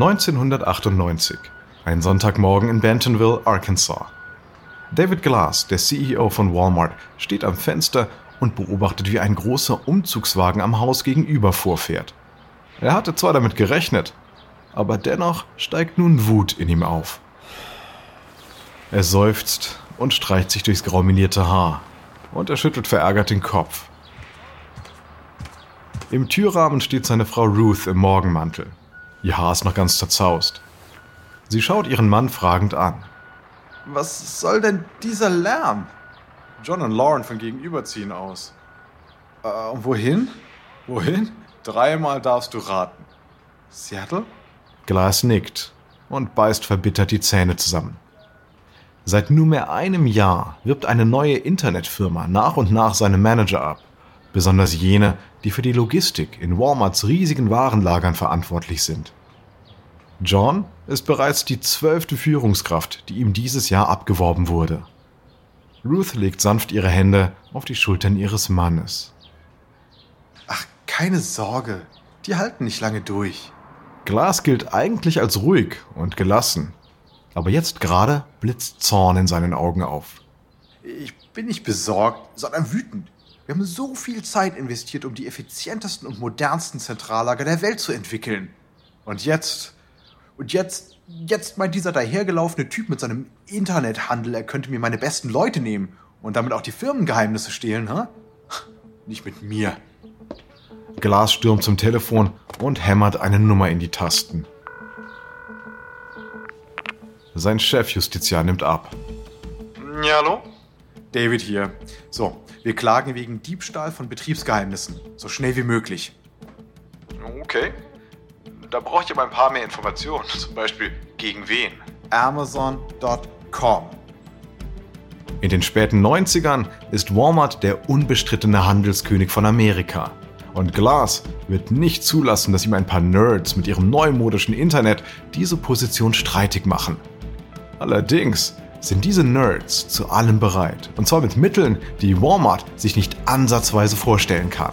1998. Ein Sonntagmorgen in Bentonville, Arkansas. David Glass, der CEO von Walmart, steht am Fenster und beobachtet, wie ein großer Umzugswagen am Haus gegenüber vorfährt. Er hatte zwar damit gerechnet, aber dennoch steigt nun Wut in ihm auf. Er seufzt und streicht sich durchs grauminierte Haar und er schüttelt verärgert den Kopf. Im Türrahmen steht seine Frau Ruth im Morgenmantel. Ihr Haar ist noch ganz zerzaust. Sie schaut ihren Mann fragend an. Was soll denn dieser Lärm? John und Lauren von gegenüber ziehen aus. Äh, und wohin? Wohin? Dreimal darfst du raten. Seattle? Glass nickt und beißt verbittert die Zähne zusammen. Seit nunmehr einem Jahr wirbt eine neue Internetfirma nach und nach seine Manager ab, besonders jene, die für die Logistik in Walmarts riesigen Warenlagern verantwortlich sind. John ist bereits die zwölfte Führungskraft, die ihm dieses Jahr abgeworben wurde. Ruth legt sanft ihre Hände auf die Schultern ihres Mannes. Ach, keine Sorge, die halten nicht lange durch. Glas gilt eigentlich als ruhig und gelassen, aber jetzt gerade blitzt Zorn in seinen Augen auf. Ich bin nicht besorgt, sondern wütend. Wir haben so viel Zeit investiert, um die effizientesten und modernsten Zentrallager der Welt zu entwickeln. Und jetzt und jetzt, jetzt meint dieser dahergelaufene Typ mit seinem Internethandel, er könnte mir meine besten Leute nehmen und damit auch die Firmengeheimnisse stehlen, ha? Nicht mit mir. Glas stürmt zum Telefon und hämmert eine Nummer in die Tasten. Sein Chefjustiziar nimmt ab. Ja, hallo? David hier. So, wir klagen wegen Diebstahl von Betriebsgeheimnissen. So schnell wie möglich. Okay. Da brauche ich aber ein paar mehr Informationen. Zum Beispiel gegen wen? Amazon.com. In den späten 90ern ist Walmart der unbestrittene Handelskönig von Amerika. Und Glass wird nicht zulassen, dass ihm ein paar Nerds mit ihrem neumodischen Internet diese Position streitig machen. Allerdings sind diese Nerds zu allem bereit. Und zwar mit Mitteln, die Walmart sich nicht ansatzweise vorstellen kann.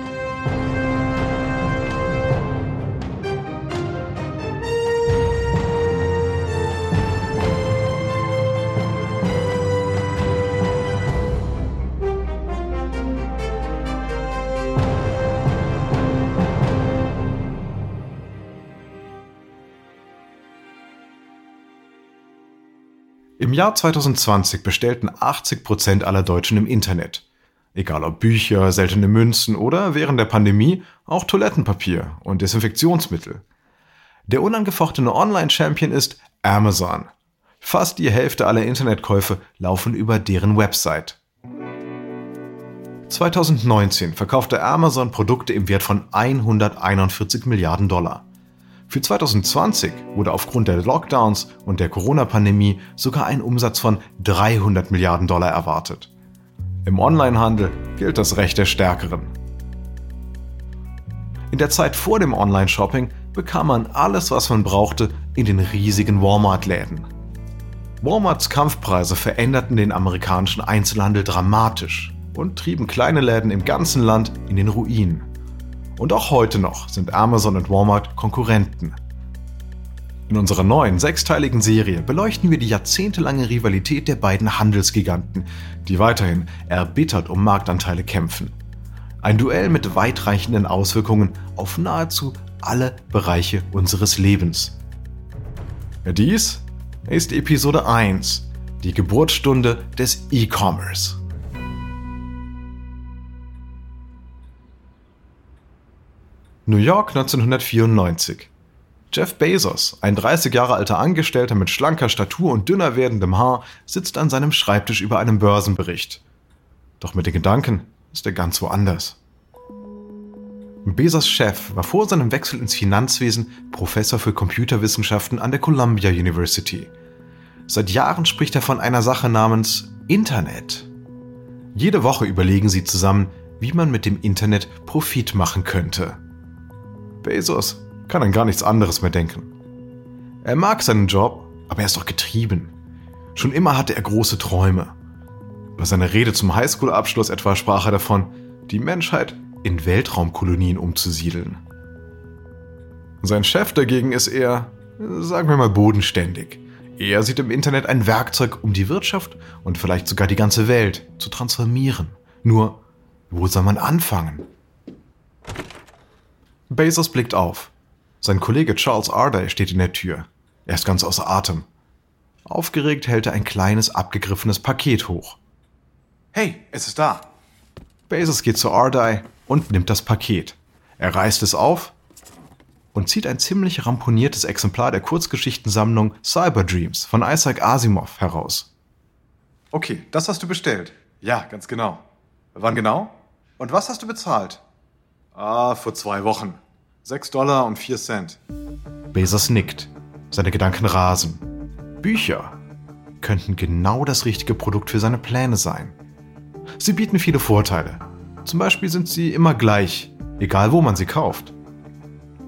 Im Jahr 2020 bestellten 80 Prozent aller Deutschen im Internet. Egal ob Bücher, seltene Münzen oder während der Pandemie auch Toilettenpapier und Desinfektionsmittel. Der unangefochtene Online-Champion ist Amazon. Fast die Hälfte aller Internetkäufe laufen über deren Website. 2019 verkaufte Amazon Produkte im Wert von 141 Milliarden Dollar. Für 2020 wurde aufgrund der Lockdowns und der Corona-Pandemie sogar ein Umsatz von 300 Milliarden Dollar erwartet. Im Onlinehandel gilt das Recht der Stärkeren. In der Zeit vor dem Online-Shopping bekam man alles, was man brauchte, in den riesigen Walmart-Läden. Walmarts Kampfpreise veränderten den amerikanischen Einzelhandel dramatisch und trieben kleine Läden im ganzen Land in den Ruin. Und auch heute noch sind Amazon und Walmart Konkurrenten. In unserer neuen sechsteiligen Serie beleuchten wir die jahrzehntelange Rivalität der beiden Handelsgiganten, die weiterhin erbittert um Marktanteile kämpfen. Ein Duell mit weitreichenden Auswirkungen auf nahezu alle Bereiche unseres Lebens. Dies ist Episode 1, die Geburtsstunde des E-Commerce. New York 1994. Jeff Bezos, ein 30 Jahre alter Angestellter mit schlanker Statur und dünner werdendem Haar, sitzt an seinem Schreibtisch über einem Börsenbericht. Doch mit den Gedanken ist er ganz woanders. Bezos Chef war vor seinem Wechsel ins Finanzwesen Professor für Computerwissenschaften an der Columbia University. Seit Jahren spricht er von einer Sache namens Internet. Jede Woche überlegen sie zusammen, wie man mit dem Internet Profit machen könnte. Bezos kann an gar nichts anderes mehr denken. Er mag seinen Job, aber er ist doch getrieben. Schon immer hatte er große Träume. Bei seiner Rede zum Highschool-Abschluss etwa sprach er davon, die Menschheit in Weltraumkolonien umzusiedeln. Sein Chef dagegen ist eher, sagen wir mal, bodenständig. Er sieht im Internet ein Werkzeug, um die Wirtschaft und vielleicht sogar die ganze Welt zu transformieren. Nur, wo soll man anfangen? Bezos blickt auf. Sein Kollege Charles Arday steht in der Tür. Er ist ganz außer Atem. Aufgeregt hält er ein kleines, abgegriffenes Paket hoch. Hey, es ist da. Bezos geht zu Arday und nimmt das Paket. Er reißt es auf und zieht ein ziemlich ramponiertes Exemplar der Kurzgeschichtensammlung Cyber Dreams von Isaac Asimov heraus. Okay, das hast du bestellt. Ja, ganz genau. Wann genau? Und was hast du bezahlt? Ah, vor zwei Wochen. Sechs Dollar und vier Cent. Bezos nickt. Seine Gedanken rasen. Bücher könnten genau das richtige Produkt für seine Pläne sein. Sie bieten viele Vorteile. Zum Beispiel sind sie immer gleich, egal wo man sie kauft.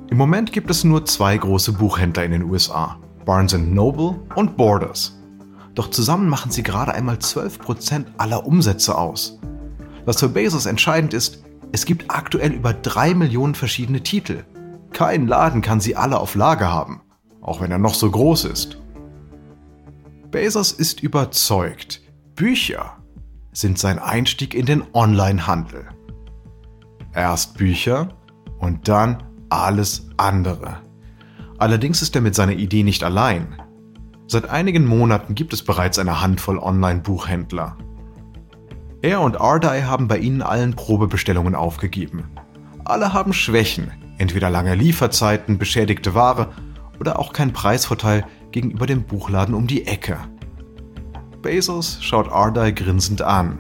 Im Moment gibt es nur zwei große Buchhändler in den USA, Barnes Noble und Borders. Doch zusammen machen sie gerade einmal 12% aller Umsätze aus. Was für Bezos entscheidend ist, es gibt aktuell über drei Millionen verschiedene Titel. Kein Laden kann sie alle auf Lager haben, auch wenn er noch so groß ist. Bezos ist überzeugt, Bücher sind sein Einstieg in den Onlinehandel. Erst Bücher und dann alles andere. Allerdings ist er mit seiner Idee nicht allein. Seit einigen Monaten gibt es bereits eine Handvoll Online-Buchhändler. Er und Ardai haben bei ihnen allen Probebestellungen aufgegeben. Alle haben Schwächen, entweder lange Lieferzeiten, beschädigte Ware oder auch kein Preisvorteil gegenüber dem Buchladen um die Ecke. Bezos schaut Ardai grinsend an.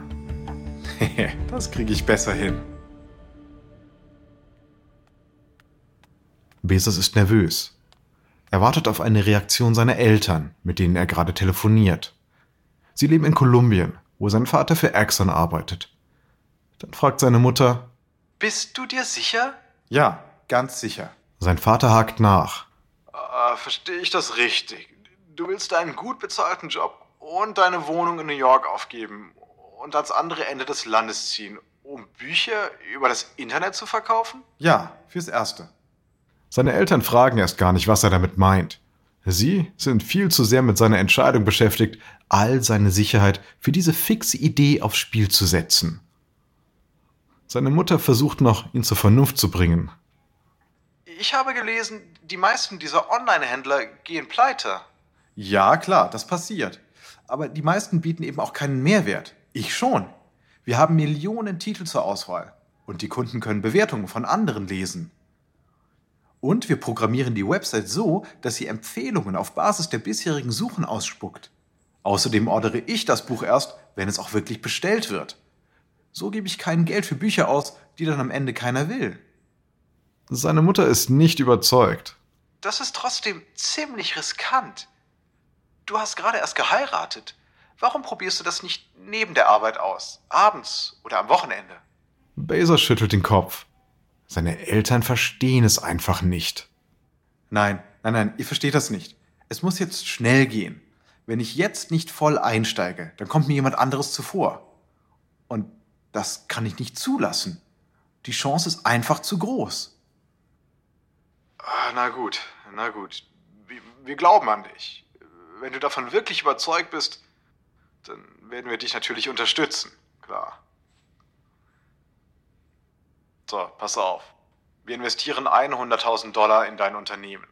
das kriege ich besser hin. Bezos ist nervös. Er wartet auf eine Reaktion seiner Eltern, mit denen er gerade telefoniert. Sie leben in Kolumbien, wo sein Vater für Exxon arbeitet. Dann fragt seine Mutter, Bist du dir sicher? Ja, ganz sicher. Sein Vater hakt nach. Äh, verstehe ich das richtig? Du willst einen gut bezahlten Job und deine Wohnung in New York aufgeben und ans andere Ende des Landes ziehen, um Bücher über das Internet zu verkaufen? Ja, fürs Erste. Seine Eltern fragen erst gar nicht, was er damit meint. Sie sind viel zu sehr mit seiner Entscheidung beschäftigt, all seine Sicherheit für diese fixe Idee aufs Spiel zu setzen. Seine Mutter versucht noch, ihn zur Vernunft zu bringen. Ich habe gelesen, die meisten dieser Online-Händler gehen pleite. Ja, klar, das passiert aber die meisten bieten eben auch keinen Mehrwert. Ich schon. Wir haben Millionen Titel zur Auswahl und die Kunden können Bewertungen von anderen lesen. Und wir programmieren die Website so, dass sie Empfehlungen auf Basis der bisherigen Suchen ausspuckt. Außerdem ordere ich das Buch erst, wenn es auch wirklich bestellt wird. So gebe ich kein Geld für Bücher aus, die dann am Ende keiner will. Seine Mutter ist nicht überzeugt. Das ist trotzdem ziemlich riskant. Du hast gerade erst geheiratet. Warum probierst du das nicht neben der Arbeit aus? Abends oder am Wochenende? Baser schüttelt den Kopf. Seine Eltern verstehen es einfach nicht. Nein, nein, nein, ihr versteht das nicht. Es muss jetzt schnell gehen. Wenn ich jetzt nicht voll einsteige, dann kommt mir jemand anderes zuvor. Und das kann ich nicht zulassen. Die Chance ist einfach zu groß. Ah, na gut, na gut. Wir, wir glauben an dich wenn du davon wirklich überzeugt bist, dann werden wir dich natürlich unterstützen, klar. So, pass auf. Wir investieren 100.000 Dollar in dein Unternehmen.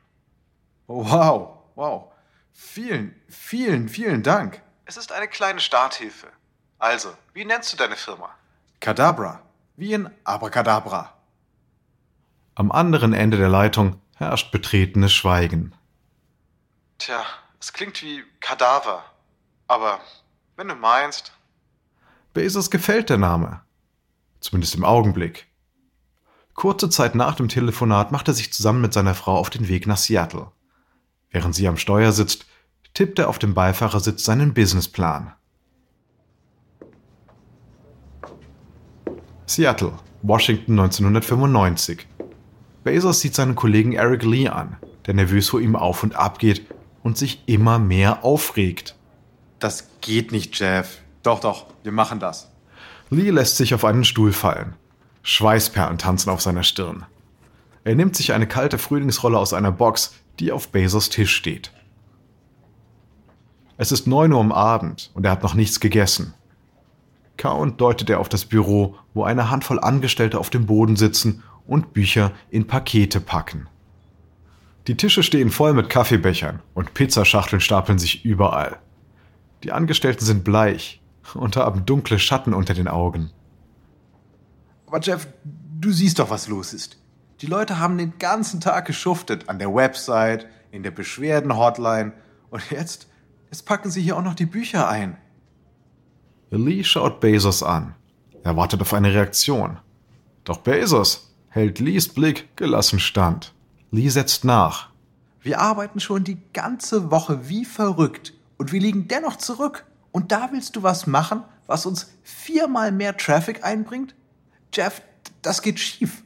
Wow, wow. Vielen, vielen, vielen Dank. Es ist eine kleine Starthilfe. Also, wie nennst du deine Firma? Kadabra. Wie in Abracadabra. Am anderen Ende der Leitung herrscht betretenes Schweigen. Tja, es klingt wie Kadaver. Aber wenn du meinst. Bezos gefällt der Name. Zumindest im Augenblick. Kurze Zeit nach dem Telefonat macht er sich zusammen mit seiner Frau auf den Weg nach Seattle. Während sie am Steuer sitzt, tippt er auf dem Beifahrersitz seinen Businessplan. Seattle, Washington 1995. Bezos sieht seinen Kollegen Eric Lee an, der nervös vor ihm auf und ab geht und sich immer mehr aufregt. Das geht nicht, Jeff. Doch, doch, wir machen das. Lee lässt sich auf einen Stuhl fallen. Schweißperlen tanzen auf seiner Stirn. Er nimmt sich eine kalte Frühlingsrolle aus einer Box, die auf Bezos Tisch steht. Es ist neun Uhr am Abend und er hat noch nichts gegessen. Kauend deutet er auf das Büro, wo eine Handvoll Angestellte auf dem Boden sitzen und Bücher in Pakete packen. Die Tische stehen voll mit Kaffeebechern und Pizzaschachteln stapeln sich überall. Die Angestellten sind bleich und haben dunkle Schatten unter den Augen. Aber Jeff, du siehst doch, was los ist. Die Leute haben den ganzen Tag geschuftet an der Website, in der Beschwerden-Hotline und jetzt, jetzt packen sie hier auch noch die Bücher ein. Lee schaut Bezos an. Er wartet auf eine Reaktion. Doch Bezos hält Lees Blick gelassen stand. Lee setzt nach. Wir arbeiten schon die ganze Woche wie verrückt und wir liegen dennoch zurück. Und da willst du was machen, was uns viermal mehr Traffic einbringt? Jeff, das geht schief.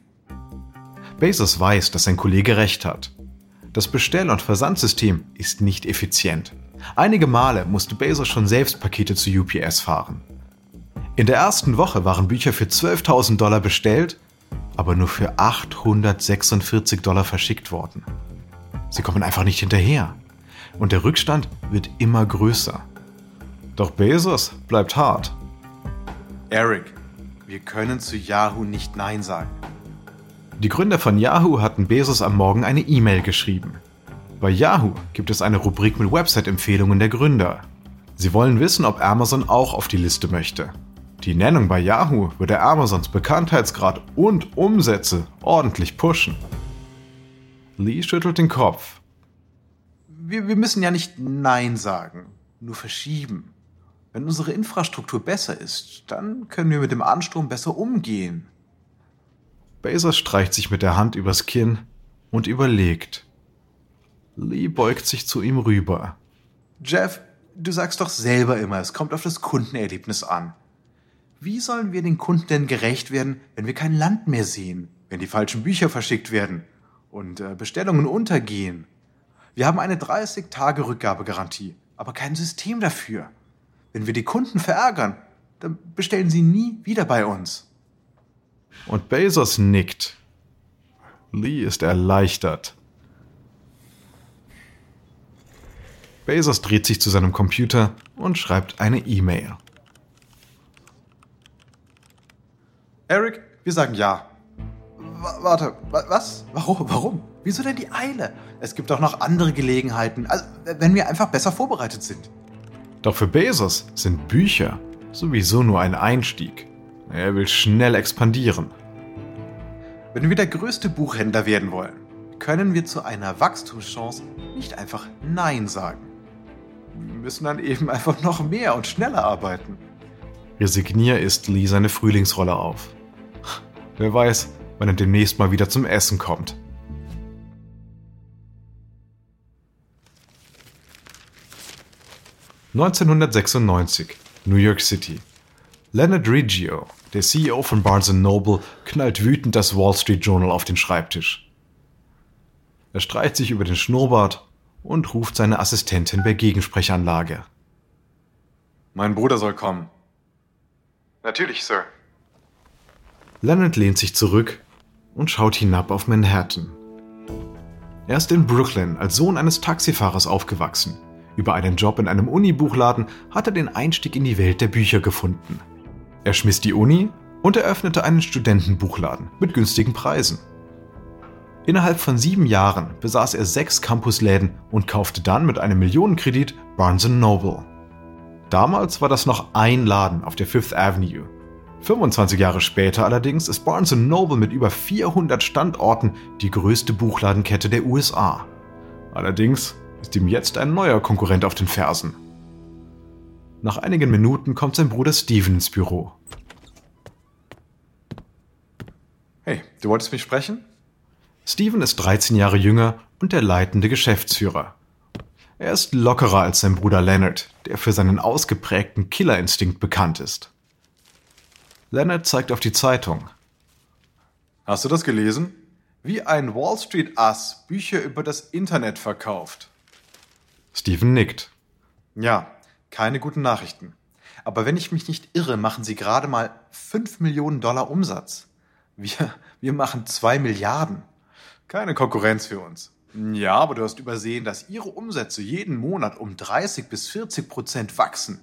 Bezos weiß, dass sein Kollege recht hat. Das Bestell- und Versandsystem ist nicht effizient. Einige Male musste Bezos schon selbst Pakete zu UPS fahren. In der ersten Woche waren Bücher für 12.000 Dollar bestellt, aber nur für 846 Dollar verschickt worden. Sie kommen einfach nicht hinterher. Und der Rückstand wird immer größer. Doch Bezos bleibt hart. Eric, wir können zu Yahoo nicht Nein sagen. Die Gründer von Yahoo hatten Bezos am Morgen eine E-Mail geschrieben. Bei Yahoo gibt es eine Rubrik mit Website-Empfehlungen der Gründer. Sie wollen wissen, ob Amazon auch auf die Liste möchte. Die Nennung bei Yahoo würde Amazons Bekanntheitsgrad und Umsätze ordentlich pushen. Lee schüttelt den Kopf. Wir, wir müssen ja nicht Nein sagen, nur verschieben. Wenn unsere Infrastruktur besser ist, dann können wir mit dem Ansturm besser umgehen. Bezos streicht sich mit der Hand übers Kinn und überlegt. Lee beugt sich zu ihm rüber. Jeff, du sagst doch selber immer, es kommt auf das Kundenerlebnis an. Wie sollen wir den Kunden denn gerecht werden, wenn wir kein Land mehr sehen, wenn die falschen Bücher verschickt werden und äh, Bestellungen untergehen? Wir haben eine 30-Tage-Rückgabegarantie, aber kein System dafür. Wenn wir die Kunden verärgern, dann bestellen sie nie wieder bei uns. Und Bezos nickt. Lee ist erleichtert. Bezos dreht sich zu seinem Computer und schreibt eine E-Mail. Eric, wir sagen ja. W warte, was? Warum? Warum? Wieso denn die Eile? Es gibt auch noch andere Gelegenheiten, also, wenn wir einfach besser vorbereitet sind. Doch für Bezos sind Bücher sowieso nur ein Einstieg. Er will schnell expandieren. Wenn wir der größte Buchhändler werden wollen, können wir zu einer Wachstumschance nicht einfach Nein sagen. Wir müssen dann eben einfach noch mehr und schneller arbeiten. Resignier ist Lee seine Frühlingsrolle auf. Wer weiß, wann er demnächst mal wieder zum Essen kommt. (1996) New York City Leonard Riggio, der CEO von Barnes Noble, knallt wütend das Wall Street Journal auf den Schreibtisch. Er streicht sich über den Schnurrbart und ruft seine Assistentin per Gegensprechanlage. Mein Bruder soll kommen. Natürlich, Sir. Leonard lehnt sich zurück und schaut hinab auf Manhattan. Er ist in Brooklyn als Sohn eines Taxifahrers aufgewachsen. Über einen Job in einem Unibuchladen hat er den Einstieg in die Welt der Bücher gefunden. Er schmiss die Uni und eröffnete einen Studentenbuchladen mit günstigen Preisen. Innerhalb von sieben Jahren besaß er sechs Campusläden und kaufte dann mit einem Millionenkredit Barnes Noble. Damals war das noch ein Laden auf der Fifth Avenue. 25 Jahre später allerdings ist Barnes Noble mit über 400 Standorten die größte Buchladenkette der USA. Allerdings ist ihm jetzt ein neuer Konkurrent auf den Fersen. Nach einigen Minuten kommt sein Bruder Steven ins Büro. Hey, du wolltest mich sprechen? Steven ist 13 Jahre jünger und der leitende Geschäftsführer. Er ist lockerer als sein Bruder Leonard, der für seinen ausgeprägten Killerinstinkt bekannt ist. Leonard zeigt auf die Zeitung. Hast du das gelesen? Wie ein Wall Street Ass Bücher über das Internet verkauft. Steven nickt. Ja, keine guten Nachrichten. Aber wenn ich mich nicht irre, machen Sie gerade mal 5 Millionen Dollar Umsatz. Wir, wir machen 2 Milliarden. Keine Konkurrenz für uns. Ja, aber du hast übersehen, dass Ihre Umsätze jeden Monat um 30 bis 40 Prozent wachsen.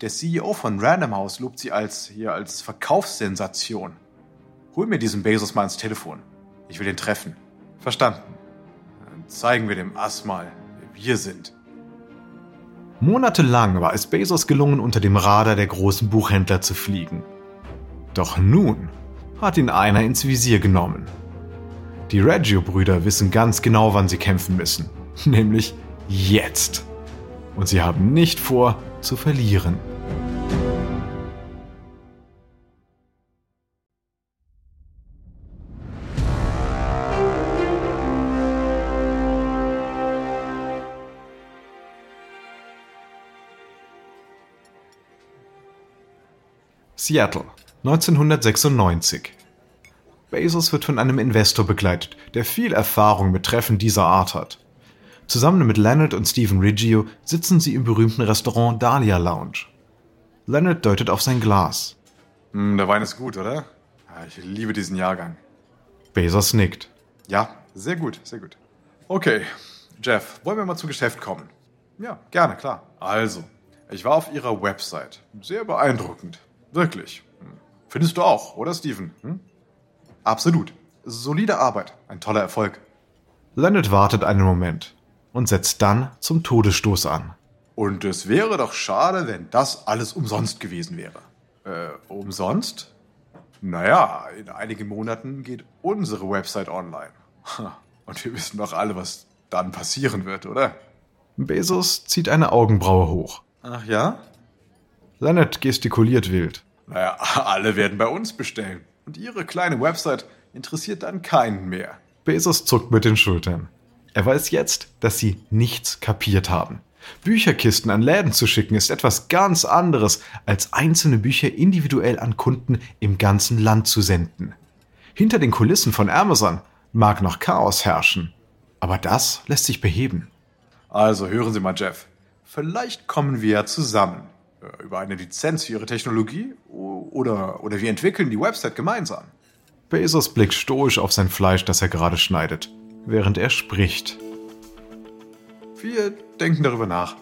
Der CEO von Random House lobt sie als, hier, als Verkaufssensation. Hol mir diesen Bezos mal ins Telefon. Ich will ihn treffen. Verstanden. Dann zeigen wir dem Ass mal, wer wir sind. Monatelang war es Bezos gelungen, unter dem Radar der großen Buchhändler zu fliegen. Doch nun hat ihn einer ins Visier genommen. Die Reggio-Brüder wissen ganz genau, wann sie kämpfen müssen. Nämlich jetzt. Und sie haben nicht vor, zu verlieren. Seattle, 1996. Bezos wird von einem Investor begleitet, der viel Erfahrung mit Treffen dieser Art hat. Zusammen mit Leonard und Stephen Riggio sitzen sie im berühmten Restaurant Dahlia Lounge. Leonard deutet auf sein Glas. Hm, der Wein ist gut, oder? Ich liebe diesen Jahrgang. Bezos nickt. Ja, sehr gut, sehr gut. Okay, Jeff, wollen wir mal zu Geschäft kommen? Ja, gerne, klar. Also, ich war auf Ihrer Website. Sehr beeindruckend. Wirklich. Findest du auch, oder Steven? Hm? Absolut. Solide Arbeit. Ein toller Erfolg. Leonard wartet einen Moment und setzt dann zum Todesstoß an. Und es wäre doch schade, wenn das alles umsonst gewesen wäre. Äh, umsonst? Naja, in einigen Monaten geht unsere Website online. Und wir wissen doch alle, was dann passieren wird, oder? Bezos zieht eine Augenbraue hoch. Ach ja? Leonard gestikuliert wild. Naja, alle werden bei uns bestellen. Und ihre kleine Website interessiert dann keinen mehr. Bezos zuckt mit den Schultern. Er weiß jetzt, dass sie nichts kapiert haben. Bücherkisten an Läden zu schicken ist etwas ganz anderes, als einzelne Bücher individuell an Kunden im ganzen Land zu senden. Hinter den Kulissen von Amazon mag noch Chaos herrschen, aber das lässt sich beheben. Also hören Sie mal, Jeff. Vielleicht kommen wir ja zusammen. Äh, über eine Lizenz für ihre Technologie oder, oder wir entwickeln die Website gemeinsam. Bezos blickt stoisch auf sein Fleisch, das er gerade schneidet, während er spricht. Wir denken darüber nach.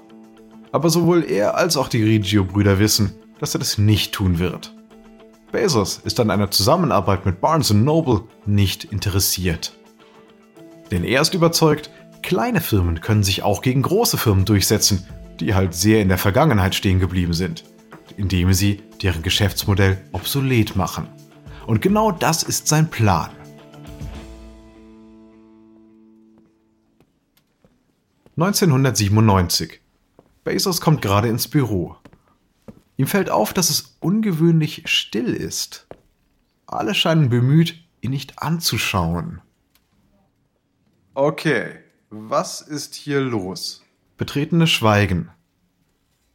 Aber sowohl er als auch die Reggio-Brüder wissen, dass er das nicht tun wird. Bezos ist an einer Zusammenarbeit mit Barnes Noble nicht interessiert. Denn er ist überzeugt, kleine Firmen können sich auch gegen große Firmen durchsetzen die halt sehr in der Vergangenheit stehen geblieben sind, indem sie deren Geschäftsmodell obsolet machen. Und genau das ist sein Plan. (1997) Bezos kommt gerade ins Büro. Ihm fällt auf, dass es ungewöhnlich still ist. Alle scheinen bemüht, ihn nicht anzuschauen. Okay, was ist hier los? Betretenes Schweigen.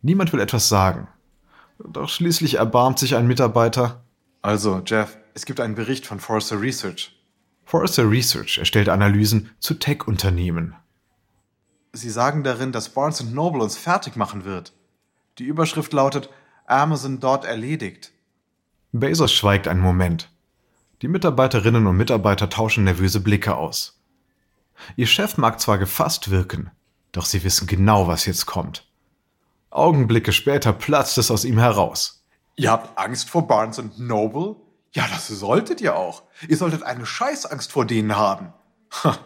Niemand will etwas sagen. Doch schließlich erbarmt sich ein Mitarbeiter. Also, Jeff, es gibt einen Bericht von Forrester Research. Forrester Research erstellt Analysen zu Tech-Unternehmen. Sie sagen darin, dass Barnes Noble uns fertig machen wird. Die Überschrift lautet Amazon dort erledigt. Bezos schweigt einen Moment. Die Mitarbeiterinnen und Mitarbeiter tauschen nervöse Blicke aus. Ihr Chef mag zwar gefasst wirken, doch sie wissen genau, was jetzt kommt. Augenblicke später platzt es aus ihm heraus. Ihr habt Angst vor Barnes Noble? Ja, das solltet ihr auch. Ihr solltet eine Scheißangst vor denen haben. Ha.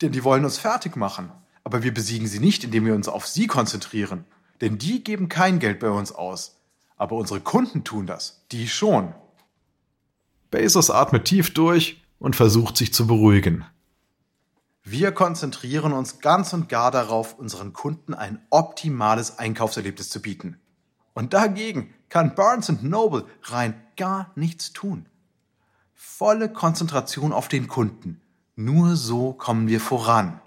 Denn die wollen uns fertig machen. Aber wir besiegen sie nicht, indem wir uns auf sie konzentrieren. Denn die geben kein Geld bei uns aus. Aber unsere Kunden tun das. Die schon. Bezos atmet tief durch und versucht sich zu beruhigen. Wir konzentrieren uns ganz und gar darauf, unseren Kunden ein optimales Einkaufserlebnis zu bieten. Und dagegen kann Barnes Noble rein gar nichts tun. Volle Konzentration auf den Kunden. Nur so kommen wir voran.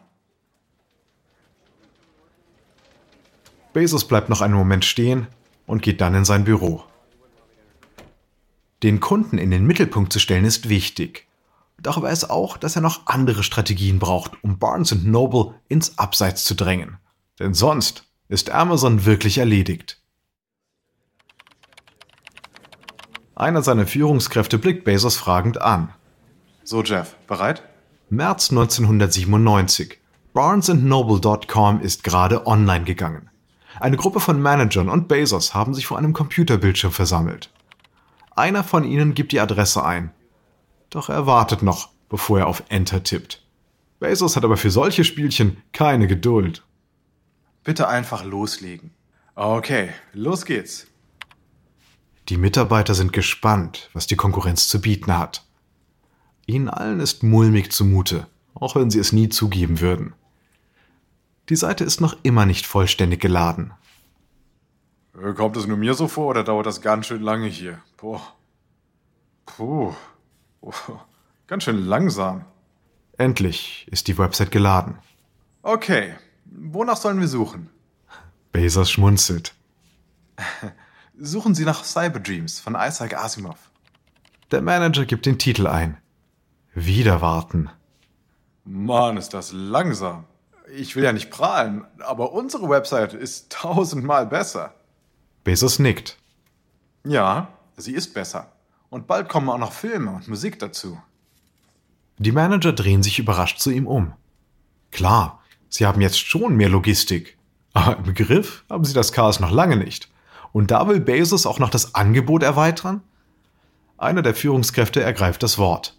Bezos bleibt noch einen Moment stehen und geht dann in sein Büro. Den Kunden in den Mittelpunkt zu stellen ist wichtig. Doch weiß auch, dass er noch andere Strategien braucht, um Barnes Noble ins Abseits zu drängen. Denn sonst ist Amazon wirklich erledigt. Einer seiner Führungskräfte blickt Bezos fragend an. So, Jeff, bereit? März 1997. BarnesandNoble.com ist gerade online gegangen. Eine Gruppe von Managern und Bezos haben sich vor einem Computerbildschirm versammelt. Einer von ihnen gibt die Adresse ein. Doch er wartet noch, bevor er auf Enter tippt. Bezos hat aber für solche Spielchen keine Geduld. Bitte einfach loslegen. Okay, los geht's. Die Mitarbeiter sind gespannt, was die Konkurrenz zu bieten hat. Ihnen allen ist mulmig zumute, auch wenn sie es nie zugeben würden. Die Seite ist noch immer nicht vollständig geladen. Äh, kommt es nur mir so vor oder dauert das ganz schön lange hier? Boah. Puh. Puh. Ganz schön langsam. Endlich ist die Website geladen. Okay, wonach sollen wir suchen? Bezos schmunzelt. Suchen Sie nach Cyberdreams von Isaac Asimov. Der Manager gibt den Titel ein. Wieder warten. Mann, ist das langsam. Ich will ja nicht prahlen, aber unsere Website ist tausendmal besser. Bezos nickt. Ja, sie ist besser. Und bald kommen auch noch Filme und Musik dazu. Die Manager drehen sich überrascht zu ihm um. Klar, sie haben jetzt schon mehr Logistik. Aber im Griff haben sie das Chaos noch lange nicht. Und da will Bezos auch noch das Angebot erweitern? Einer der Führungskräfte ergreift das Wort.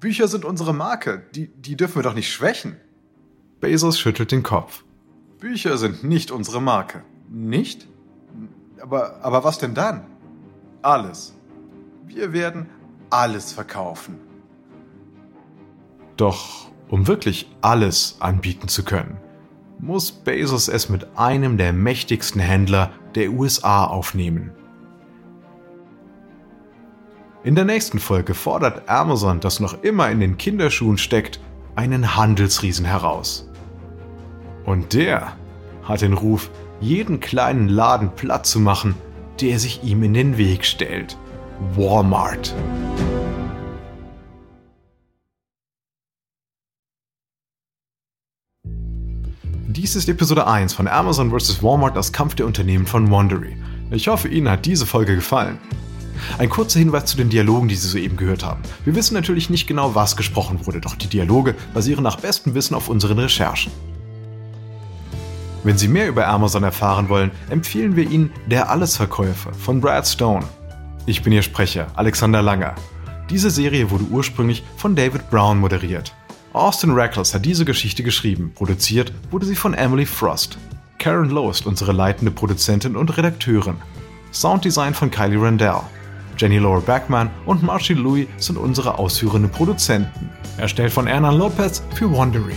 Bücher sind unsere Marke. Die, die dürfen wir doch nicht schwächen. Bezos schüttelt den Kopf. Bücher sind nicht unsere Marke. Nicht? Aber, aber was denn dann? Alles. Wir werden alles verkaufen. Doch um wirklich alles anbieten zu können, muss Bezos es mit einem der mächtigsten Händler der USA aufnehmen. In der nächsten Folge fordert Amazon, das noch immer in den Kinderschuhen steckt, einen Handelsriesen heraus. Und der hat den Ruf, jeden kleinen Laden platt zu machen, der sich ihm in den Weg stellt. Walmart. Dies ist Episode 1 von Amazon vs. Walmart, das Kampf der Unternehmen von Wandery. Ich hoffe, Ihnen hat diese Folge gefallen. Ein kurzer Hinweis zu den Dialogen, die Sie soeben gehört haben. Wir wissen natürlich nicht genau, was gesprochen wurde, doch die Dialoge basieren nach bestem Wissen auf unseren Recherchen. Wenn Sie mehr über Amazon erfahren wollen, empfehlen wir Ihnen Der Allesverkäufer von Brad Stone. Ich bin Ihr Sprecher, Alexander Langer. Diese Serie wurde ursprünglich von David Brown moderiert. Austin Reckles hat diese Geschichte geschrieben, produziert wurde sie von Emily Frost. Karen Lowe ist unsere leitende Produzentin und Redakteurin. Sounddesign von Kylie Randell. Jenny Laura Backman und Marcy Louis sind unsere ausführenden Produzenten. Erstellt von Ernan Lopez für Wondery.